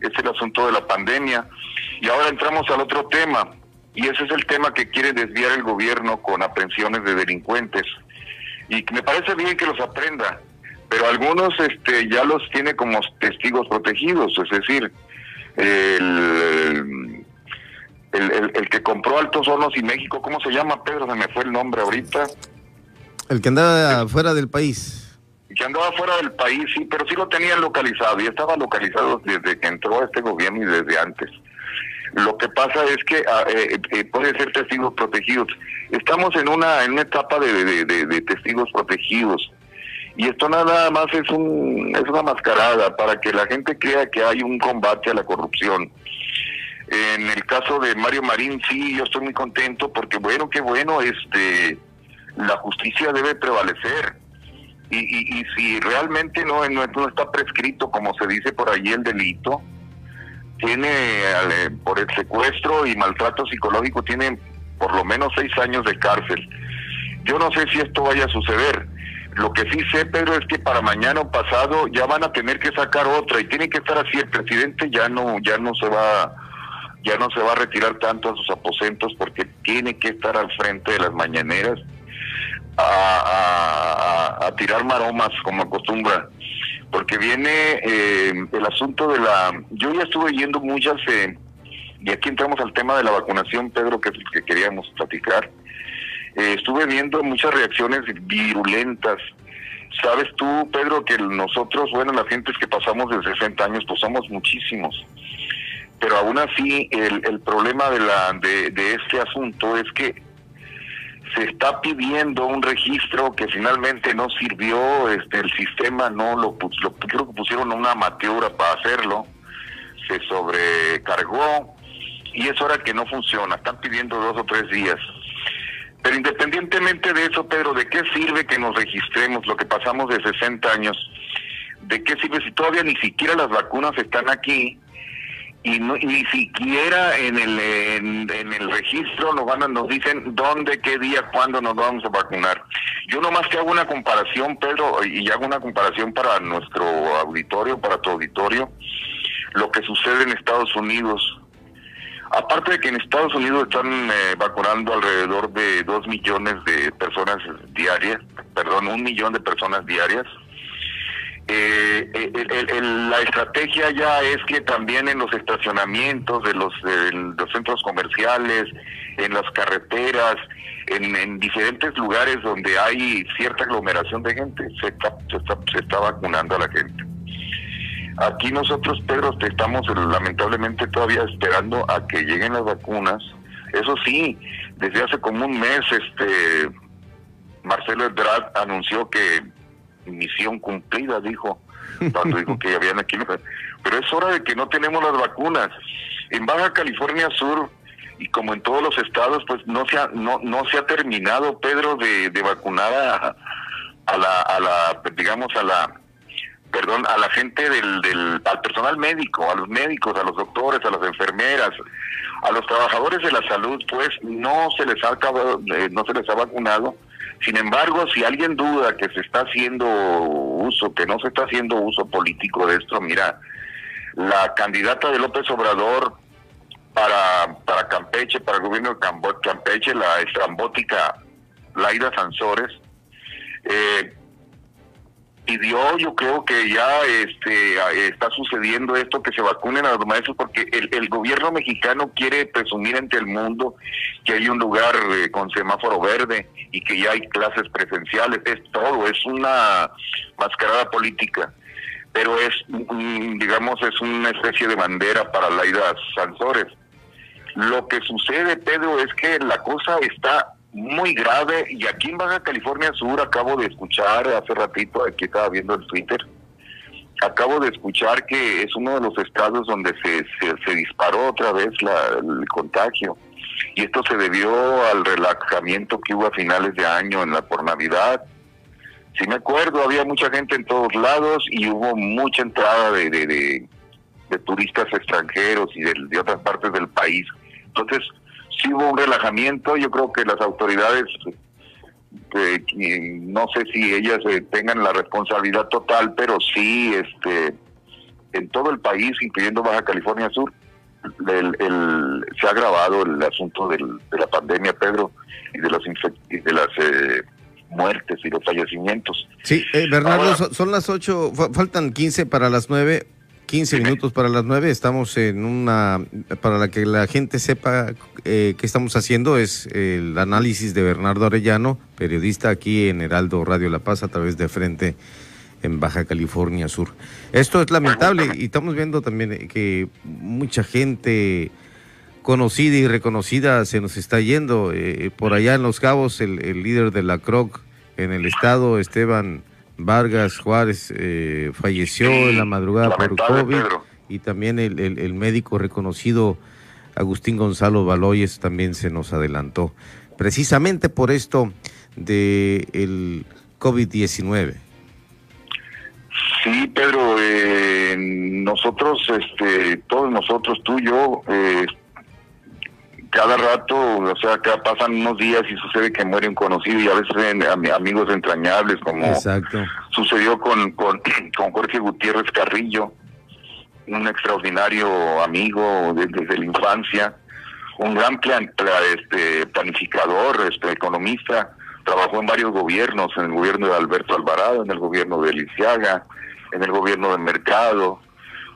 es el asunto de la pandemia. Y ahora entramos al otro tema, y ese es el tema que quiere desviar el gobierno con aprehensiones de delincuentes. Y me parece bien que los aprenda, pero algunos este, ya los tiene como testigos protegidos, es decir, el, el, el, que compró Altos Hornos y México, ¿cómo se llama, Pedro? Se me fue el nombre ahorita. El que andaba fuera del país. Que andaba fuera del país, sí, pero sí lo tenían localizado y estaba localizado desde que entró este gobierno y desde antes. Lo que pasa es que ah, eh, eh, puede ser testigos protegidos. Estamos en una en una etapa de, de, testigos protegidos y esto nada más es un es una mascarada para que la gente crea que hay un combate a la corrupción. En el caso de Mario Marín sí, yo estoy muy contento porque bueno, qué bueno, este la justicia debe prevalecer. Y, y, y si realmente no, está prescrito como se dice por ahí el delito, tiene eh, por el secuestro y maltrato psicológico tiene por lo menos seis años de cárcel. Yo no sé si esto vaya a suceder. Lo que sí sé, Pedro, es que para mañana o pasado ya van a tener que sacar otra y tiene que estar así. El presidente ya no, ya no se va, ya no se va a retirar tanto a sus aposentos porque tiene que estar al frente de las mañaneras a, a tirar maromas como acostumbra porque viene eh, el asunto de la... Yo ya estuve yendo muchas, eh, y aquí entramos al tema de la vacunación, Pedro, que es el que queríamos platicar. Eh, estuve viendo muchas reacciones virulentas. Sabes tú, Pedro, que nosotros, bueno, las gentes que pasamos de 60 años, pues somos muchísimos. Pero aún así, el, problema de, la, de este asunto es que se está pidiendo un registro que finalmente no sirvió, este el sistema no lo, lo creo que pusieron una amateur para hacerlo, se sobrecargó y es hora que no funciona, están pidiendo dos o tres días. Pero independientemente de eso, Pedro, ¿de qué sirve que nos registremos lo que pasamos de 60 años? ¿De qué sirve si todavía ni siquiera las vacunas están aquí? Y ni siquiera en el en, el registro nos van nos dicen dónde qué día cuándo nos vamos a vacunar. Yo nomás que hago una comparación Pedro y hago una comparación para nuestro auditorio para tu auditorio lo que sucede en Estados Unidos. Aparte de que en Estados Unidos están eh, vacunando alrededor de dos millones de personas diarias perdón un millón de personas diarias eh, la estrategia ya es que también en los estacionamientos de los, los centros comerciales, en las carreteras, en, diferentes lugares donde hay cierta aglomeración de gente, se está, se está, vacunando a la gente. Aquí nosotros, Pedro, estamos lamentablemente todavía esperando a que lleguen las vacunas. Eso sí, desde hace como un mes, este Marcelo Ebrard anunció que misión cumplida, dijo, cuando dijo que habían aquí. Pero es hora de que no tenemos las vacunas. En Baja California Sur, y como en todos los estados, pues no se ha, no, no se ha terminado, Pedro, de, de vacunar a, a, la, a la, digamos, a la, perdón, a la gente del, del, al personal médico, a los médicos, a los doctores, a las enfermeras, a los trabajadores de la salud, pues no se les ha acabado, eh, no se les ha vacunado sin embargo, si alguien duda que se está haciendo uso, que no se está haciendo uso político de esto, mira, la candidata de López Obrador para, para Campeche, para el gobierno de Campeche, la estrambótica Laida Sansores, eh, pidió, yo creo que ya este está sucediendo esto, que se vacunen a los maestros, porque el, gobierno mexicano quiere presumir ante el mundo que hay un lugar eh, con semáforo verde y que ya hay clases presenciales, es todo, es una mascarada política, pero es, digamos, es una especie de bandera para Laida Sansores. Lo que sucede, Pedro, es que la cosa está muy grave y aquí en Baja California Sur acabo de escuchar hace ratito, aquí estaba viendo el Twitter, acabo de escuchar que es uno de los estados donde se, se, disparó otra vez la, el contagio y esto se debió al relajamiento que hubo a finales de año en la por Navidad. Si me acuerdo, había mucha gente en todos lados y hubo mucha entrada de, de, de, turistas extranjeros y de, de otras partes del país. Entonces, sí hubo un relajamiento, yo creo que las autoridades, eh, no sé si ellas eh, tengan la responsabilidad total, pero sí, este, en todo el país, incluyendo Baja California Sur, el, el- se ha agravado el asunto del- de la pandemia, Pedro, y de, los infec- y de las eh, muertes y los fallecimientos. Sí, eh, Bernardo, Ahora- son las 8, faltan 15 para las 9, 15 minutos para las 9. Estamos en una, para la que la gente sepa eh, qué estamos haciendo, es el análisis de Bernardo Arellano, periodista aquí en Heraldo Radio La Paz a través de Frente en Baja California Sur. Esto es lamentable y estamos viendo también que mucha gente conocida y reconocida se nos está yendo. Eh, por allá en Los Cabos, el líder de la CROC en el estado, Esteban Vargas Juárez, eh, falleció en la madrugada por COVID. Pedro. Y también el, el- el médico reconocido Agustín Gonzalo Baloyes también se nos adelantó. Precisamente por esto de el COVID-19. Sí, Pedro, eh, nosotros, este, todos nosotros, tú y yo, eh, cada rato, o sea, acá pasan unos días y sucede que muere un conocido y a veces en- amigos entrañables, como Exacto. sucedió con, con, con Jorge Gutiérrez Carrillo, un extraordinario amigo de- desde la infancia, un gran plan- pla- este, planificador, este, economista, trabajó en varios gobiernos, en el gobierno de Alberto Alvarado, en el gobierno de Lisiaga, en el gobierno de Mercado,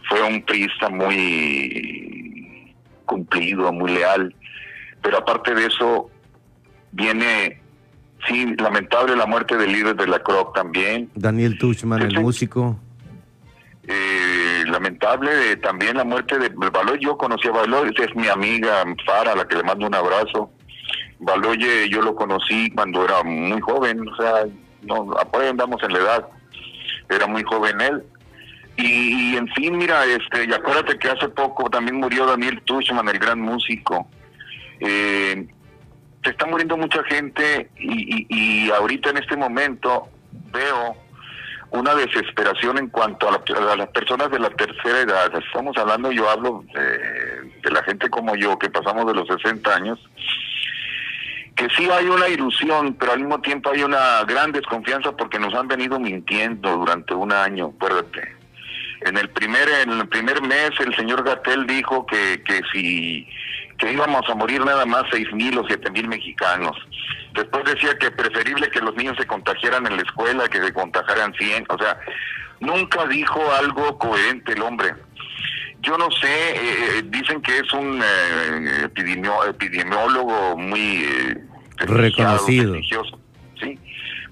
fue un priista muy cumplido, muy leal, pero aparte de eso viene, sí, lamentable la muerte del líder de la CROC también, Daniel Tuchman, el músico. eh, lamentable eh, también la muerte de Baloy. Yo conocí a Baloy, esa es mi amiga Fara, a la que le mando un abrazo. Baloye yo lo conocí cuando era muy joven, o sea, no, andamos en la edad, era muy joven él. Y, y, en fin, mira, este, y acuérdate que hace poco también murió Daniel Tuchman, el gran músico. Eh, se está muriendo mucha gente y, y, ahorita en este momento veo una desesperación en cuanto a, la- a las personas de la tercera edad. Estamos hablando, yo hablo de, de la gente como yo, que pasamos de los 60 años, que sí hay una ilusión, pero al mismo tiempo hay una gran desconfianza porque nos han venido mintiendo durante un año, acuérdate. En el primer en el primer mes el señor Gatel dijo que, que si que íbamos a morir nada más seis mil o siete mil mexicanos. Después decía que preferible que los niños se contagiaran en la escuela que se contagiaran 100. O sea, nunca dijo algo coherente el hombre. Yo no sé, eh, eh, dicen que es un eh, epidemio- epidemiólogo muy eh, Reconocido. prestigioso, sí.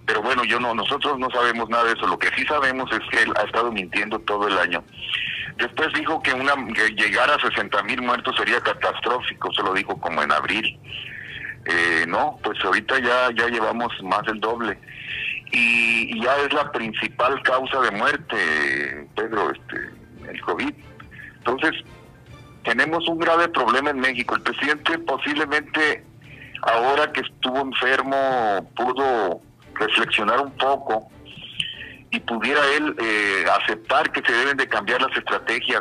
Pero bueno, yo no, nosotros no sabemos nada de eso. Lo que sí sabemos es que él ha estado mintiendo todo el año. Después dijo que una llegar a 60 mil muertos sería catastrófico. Se lo dijo como en abril. Eh, no, pues ahorita ya ya llevamos más del doble y, y ya es la principal causa de muerte, Pedro, este, el COVID. Entonces tenemos un grave problema en México. El presidente posiblemente ahora que estuvo enfermo pudo reflexionar un poco y pudiera él eh, aceptar que se deben de cambiar las estrategias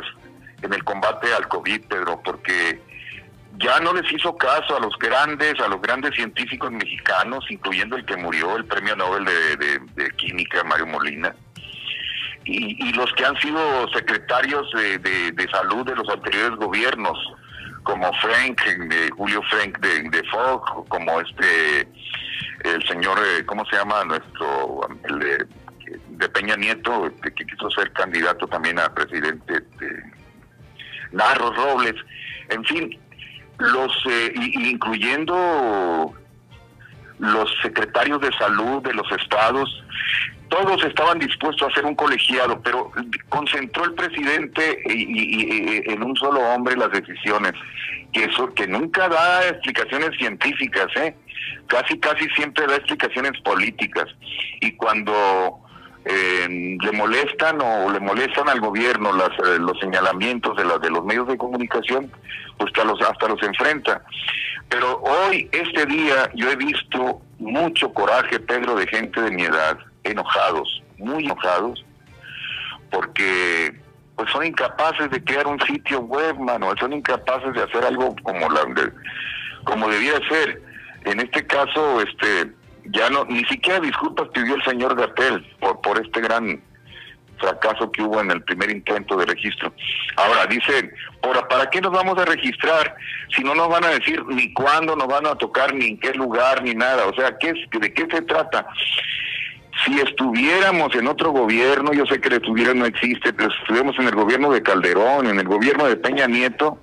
en el combate al COVID, Pedro, porque ya no les hizo caso a los grandes, a los grandes científicos mexicanos, incluyendo el que murió, el premio Nobel de, Química, Mario Molina, y, y los que han sido secretarios de, de- salud de los anteriores gobiernos, como Frank, Julio Frank de, de Fogg, como este, el señor, eh, ¿cómo se llama? Nuestro, de Peña Nieto, este, que quiso ser candidato también a presidente, de Narros Robles, en fin, los eh, incluyendo los secretarios de salud de los estados, todos estaban dispuestos a hacer un colegiado, pero concentró el presidente y- y- en un solo hombre las decisiones, que eso que nunca da explicaciones científicas, ¿eh? casi casi siempre da explicaciones políticas y cuando eh, le molestan o le molestan al gobierno las, eh, los señalamientos de, la- de los medios de comunicación, pues hasta los, hasta los enfrenta. Pero hoy, este día, yo he visto mucho coraje, Pedro, de gente de mi edad, enojados, muy enojados, porque pues son incapaces de crear un sitio web, mano, son incapaces de hacer algo como la como debía ser. En este caso, este ya no ni siquiera disculpas pidió el señor Gatel por por este gran fracaso que hubo en el primer intento de registro. Ahora, dicen, ahora, ¿para qué nos vamos a registrar si no nos van a decir ni cuándo nos van a tocar, ni en qué lugar, ni nada? O sea, ¿qué, ¿de qué se trata? Si estuviéramos en otro gobierno, yo sé que el estuviera no existe, pero si estuviéramos en el gobierno de Calderón, en el gobierno de Peña Nieto,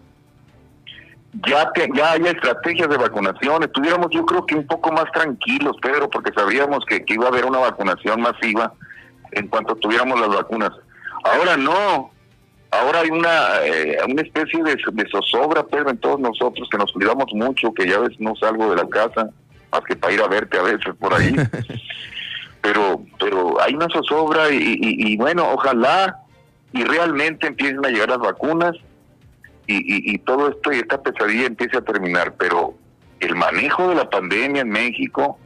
ya te- ya hay estrategias de vacunación, estuviéramos yo creo que un poco más tranquilos, Pedro, porque sabríamos que, que iba a haber una vacunación masiva en cuanto tuviéramos las vacunas. Ahora no, ahora hay una, eh, una especie de, de zozobra, Pedro, en todos nosotros, que nos cuidamos mucho, que ya ves no salgo de la casa, más que para ir a verte a veces por ahí. pero pero hay una zozobra y, y- y bueno, ojalá y realmente empiecen a llegar las vacunas y, y, y todo esto y esta pesadilla empiece a terminar, pero el manejo de la pandemia en México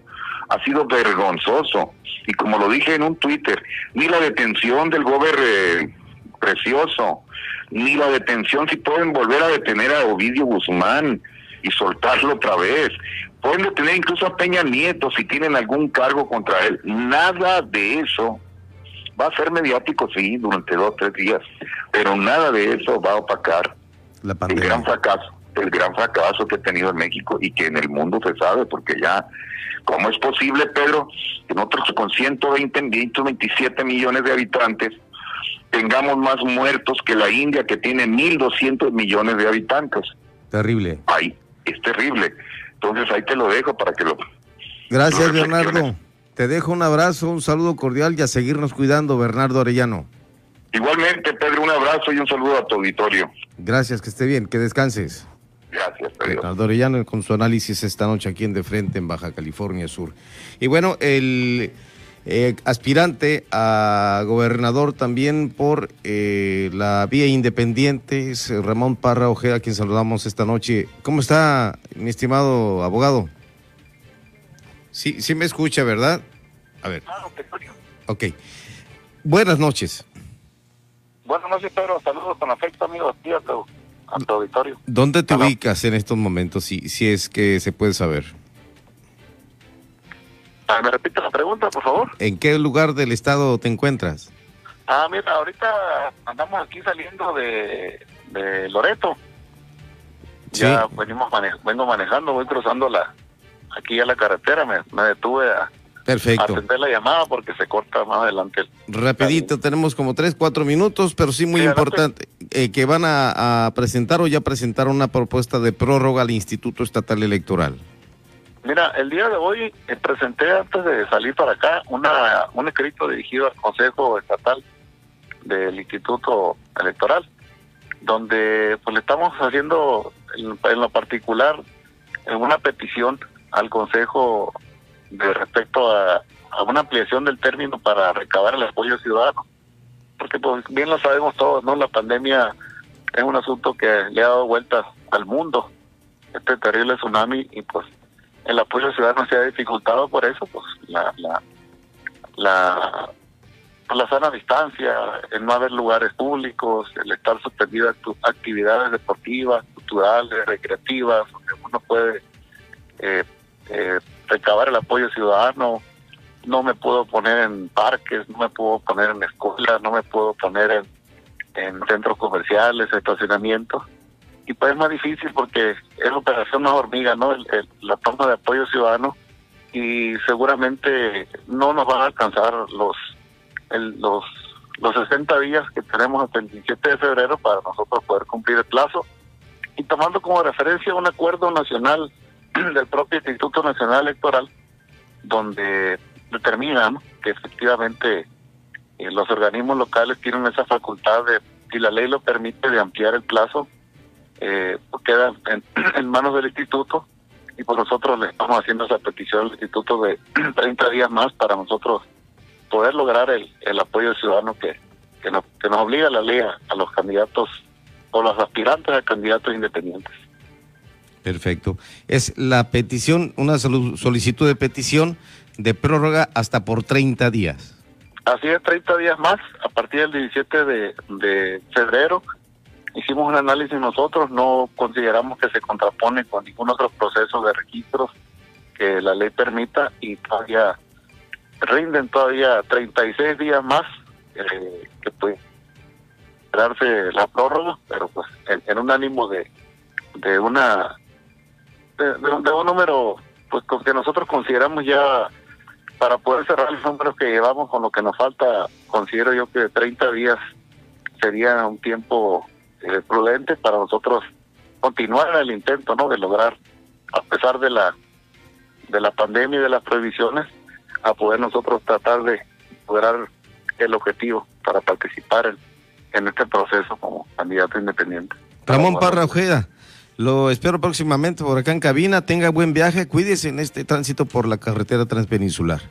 ha sido vergonzoso y como lo dije en un Twitter, ni la detención del gobernador precioso, ni la detención si pueden volver a detener a Ovidio Guzmán y soltarlo otra vez. Pueden detener incluso a Peña Nieto si tienen algún cargo contra él. Nada de eso va a ser mediático, sí, durante dos tres días, pero nada de eso va a opacar el gran fracaso, el gran fracaso que ha tenido en México y que en el mundo se sabe, porque ya, ¿cómo es posible, Pedro, que nosotros con 120, 127 millones de habitantes tengamos más muertos que la India, que tiene 1.200 millones de habitantes? Terrible. Ahí, es terrible. Entonces ahí te lo dejo para que lo... Gracias, lo. Bernardo. Te dejo un abrazo, un saludo cordial y a seguirnos cuidando, Bernardo Arellano. Igualmente, Pedro, un abrazo y un saludo a tu auditorio. Gracias, que esté bien, que descanses. Gracias, Pedro. Bernardo Arellano con su análisis esta noche aquí en De Frente, en Baja California Sur. Y bueno, el eh, aspirante a gobernador también por eh, la vía independiente es Ramón Parra Ojeda, a quien saludamos esta noche. ¿Cómo está, mi estimado abogado? Sí, sí me escucha, ¿verdad? A ver. Ok. Buenas noches. Buenas noches, Pedro. Saludos con afecto, amigos. Tío, a tu, auditorio. ¿Dónde te ubicas en estos momentos, si, si es que se puede saber? Ah, ¿Me repite la pregunta, por favor? ¿En qué lugar del estado te encuentras? Ah, mira, ahorita andamos aquí saliendo de, de Loreto. Ya venimos mane- vengo manejando, voy cruzando la aquí a la carretera. Me, me detuve a Perfecto. atender la llamada porque se corta más adelante. Rapidito, tenemos como tres, cuatro minutos, pero sí muy Sí, importante, eh, que van a, a presentar o ya presentaron una propuesta de prórroga al Instituto Estatal Electoral. Mira, el día de hoy eh, presenté antes de salir para acá una, un escrito dirigido al Consejo Estatal del Instituto Electoral, donde pues le estamos haciendo en, en lo particular eh, una petición al Consejo de respecto a, a una ampliación del término para recabar el apoyo ciudadano, porque pues bien lo sabemos todos, ¿no? La pandemia es un asunto que le ha dado vueltas al mundo, este terrible tsunami y pues el apoyo ciudadano se ha dificultado por eso, pues la la la, pues, la sana distancia, el no haber lugares públicos, el estar actu- actividades deportivas, culturales, recreativas, uno puede eh, eh, recabar el apoyo ciudadano. No me puedo poner en parques, no me puedo poner en escuelas, no me puedo poner en, en centros comerciales, estacionamientos y pues es más difícil porque es la operación más hormiga, ¿no? El- el- la toma de apoyo ciudadano y seguramente no nos van a alcanzar los el- los los 60 días que tenemos hasta el 17 de febrero para nosotros poder cumplir el plazo y tomando como referencia un acuerdo nacional del propio Instituto Nacional Electoral donde determina ¿no? que efectivamente eh, los organismos locales tienen esa facultad de, si la ley lo permite, de ampliar el plazo eh, pues queda en, manos del instituto y por nosotros le estamos haciendo esa petición al instituto de 30 días más para nosotros poder lograr el, el apoyo ciudadano que, que, nos, que nos obliga la ley a los candidatos o los aspirantes a candidatos independientes. Perfecto. Es la petición, una solicitud de petición de prórroga hasta por 30 días. Así es, 30 días más, a partir del 17 de, febrero. Hicimos un análisis nosotros, no consideramos que se contrapone con ningún otro proceso de registros que la ley permita y todavía rinden todavía 36 días más eh, que puede darse la prórroga, pero pues en, un ánimo de, de una de, un número pues que nosotros consideramos ya para poder cerrar los números que llevamos con lo que nos falta, considero yo que 30 días sería un tiempo eh, prudente para nosotros continuar en el intento, ¿no? De lograr, a pesar de la de la pandemia y de las prohibiciones, a poder nosotros tratar de lograr el objetivo para participar en, en este proceso como candidato independiente. Ramón Parra Ojeda, lo espero próximamente por acá en cabina. Tenga buen viaje, cuídese en este tránsito por la carretera transpeninsular.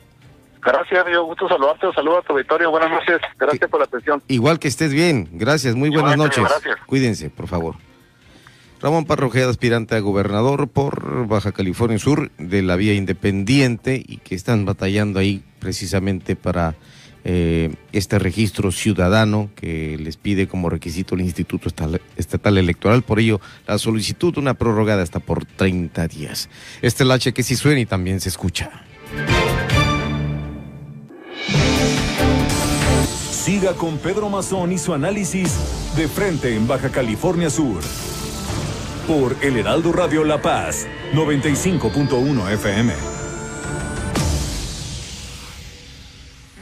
Gracias, amigo. Gusto saludarte. Saludos a tu auditorio. Buenas noches. Gracias por la atención. Igual que estés bien. Gracias. Muy buenas noches. Gracias. Cuídense, por favor. Ramón Parrojeda, aspirante a gobernador por Baja California Sur de la vía independiente y que están batallando ahí precisamente para eh, este registro ciudadano que les pide como requisito el Instituto Estatal Electoral. Por ello, la solicitud, una prórroga hasta por 30 días. Este H que sí suena y también se escucha. Siga con Pedro Mazón y su análisis de frente en Baja California Sur. Por El Heraldo Radio La Paz, 95.1 FM.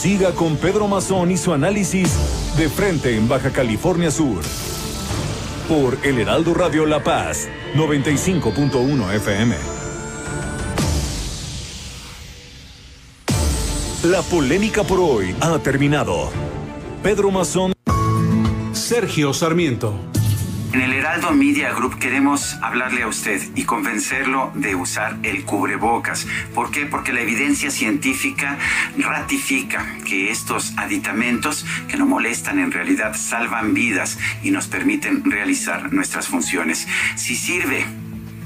Siga con Pedro Mazón y su análisis de frente en Baja California Sur. Por El Heraldo Radio La Paz, 95.1 FM. La polémica por hoy ha terminado. Pedro Mazón. Sergio Sarmiento. En el Heraldo Media Group queremos hablarle a usted y convencerlo de usar el cubrebocas. ¿Por qué? Porque la evidencia científica ratifica que estos aditamentos que no molestan en realidad salvan vidas y nos permiten realizar nuestras funciones. Si sirve,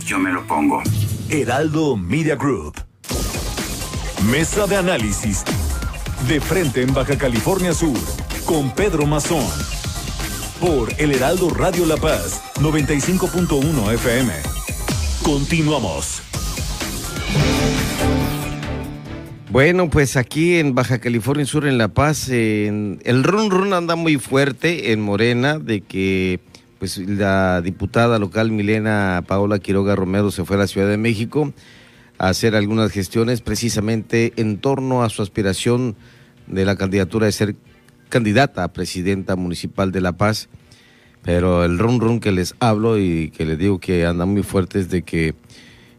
yo me lo pongo. Heraldo Media Group. Mesa de análisis. De frente en Baja California Sur. Con Pedro Mazón por El Heraldo Radio La Paz, 95.1 FM. Continuamos. Bueno, pues aquí en Baja California Sur, en La Paz, el run run anda muy fuerte en Morena de que pues la diputada local Milena Paola Quiroga Romero se fue a la Ciudad de México a hacer algunas gestiones precisamente en torno a su aspiración de la candidatura de ser candidata a presidenta municipal de La Paz, pero el run run que les hablo y que les digo que anda muy fuerte es de que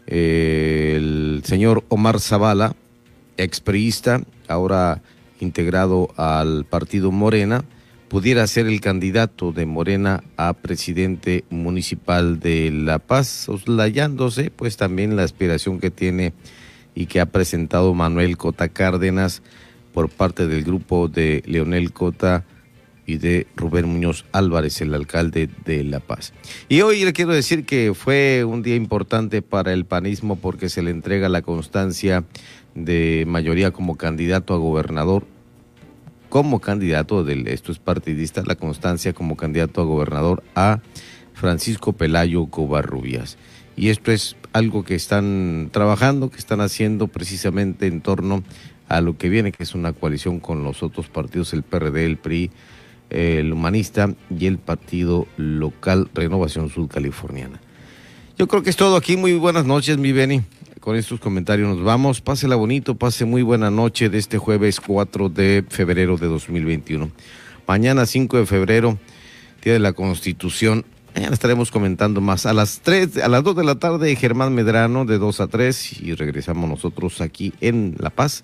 eh, el señor Omar Zavala, expriista, ahora integrado al partido Morena, pudiera ser el candidato de Morena a presidente municipal de La Paz, soslayándose pues también la aspiración que tiene y que ha presentado Manuel Cota Cárdenas por parte del grupo de Leonel Cota y de Rubén Muñoz Álvarez, el alcalde de La Paz. Y hoy le quiero decir que fue un día importante para el panismo porque se le entrega la constancia de mayoría como candidato a gobernador como candidato del, esto es partidista, la constancia como candidato a gobernador a Francisco Pelayo Covarrubias. Y esto es algo que están trabajando, que están haciendo precisamente en torno a lo que viene, que es una coalición con los otros partidos, el PRD, el PRI, el Humanista y el Partido Local Renovación Sudcaliforniana. Yo creo que es todo aquí. Muy buenas noches, mi Beni. Con estos comentarios nos vamos. Pásela bonito, pase muy buena noche de este jueves 4 de febrero de 2021. Mañana 5 de febrero, Día de la Constitución. Mañana estaremos comentando más. A las 3, a las 2 de la tarde, Germán Medrano, de 2 a 3. Y regresamos nosotros aquí en La Paz,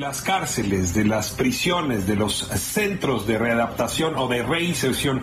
Las cárceles, de las prisiones, de los centros de readaptación o de reinserción